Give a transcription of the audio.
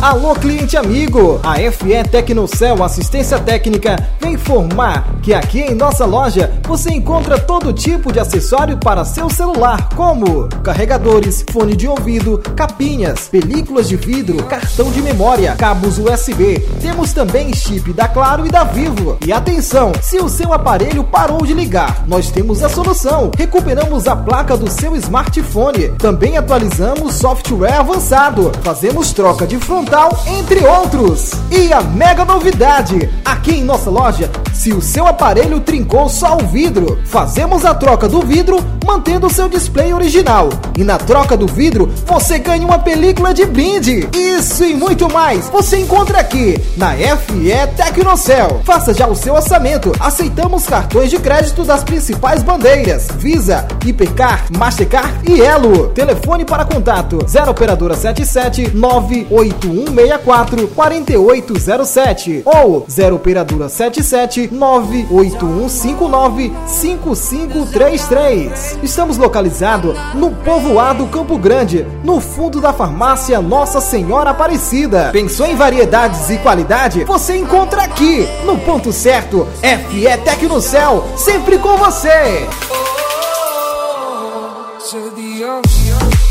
Alô, cliente amigo! A FE Tecnocel Assistência Técnica vem informar que aqui em nossa loja você encontra todo tipo de acessório para seu celular, como carregadores, fone de ouvido, capinhas, películas de vidro, cartão de memória, cabos USB. Temos também chip da Claro e da Vivo. E atenção, se o seu aparelho parou de ligar, nós temos a solução. Recuperamos a placa do seu smartphone. Também atualizamos software avançado. Fazemos troca de frontal entre outros. E a mega novidade: aqui em nossa loja, se o seu aparelho trincou só o vidro, fazemos a troca do vidro mantendo seu display original. E na troca do vidro, você ganha uma película de brinde. Isso e muito mais você encontra aqui na FE Tecnocel. Faça já o seu orçamento. Aceitamos cartões de crédito das principais bandeiras: Visa, Hipercar, Mastercard e Elo. Telefone para contato: 0 operadora 77 981 164 4807 ou 0 operadora 77 98159 5533. Estamos localizados no povoado Campo Grande, no fundo da farmácia Nossa Senhora Aparecida. Pensou em variedades e qualidade? Você encontra aqui no ponto certo. FE Tecnocel, sempre com você. Oh, oh, oh,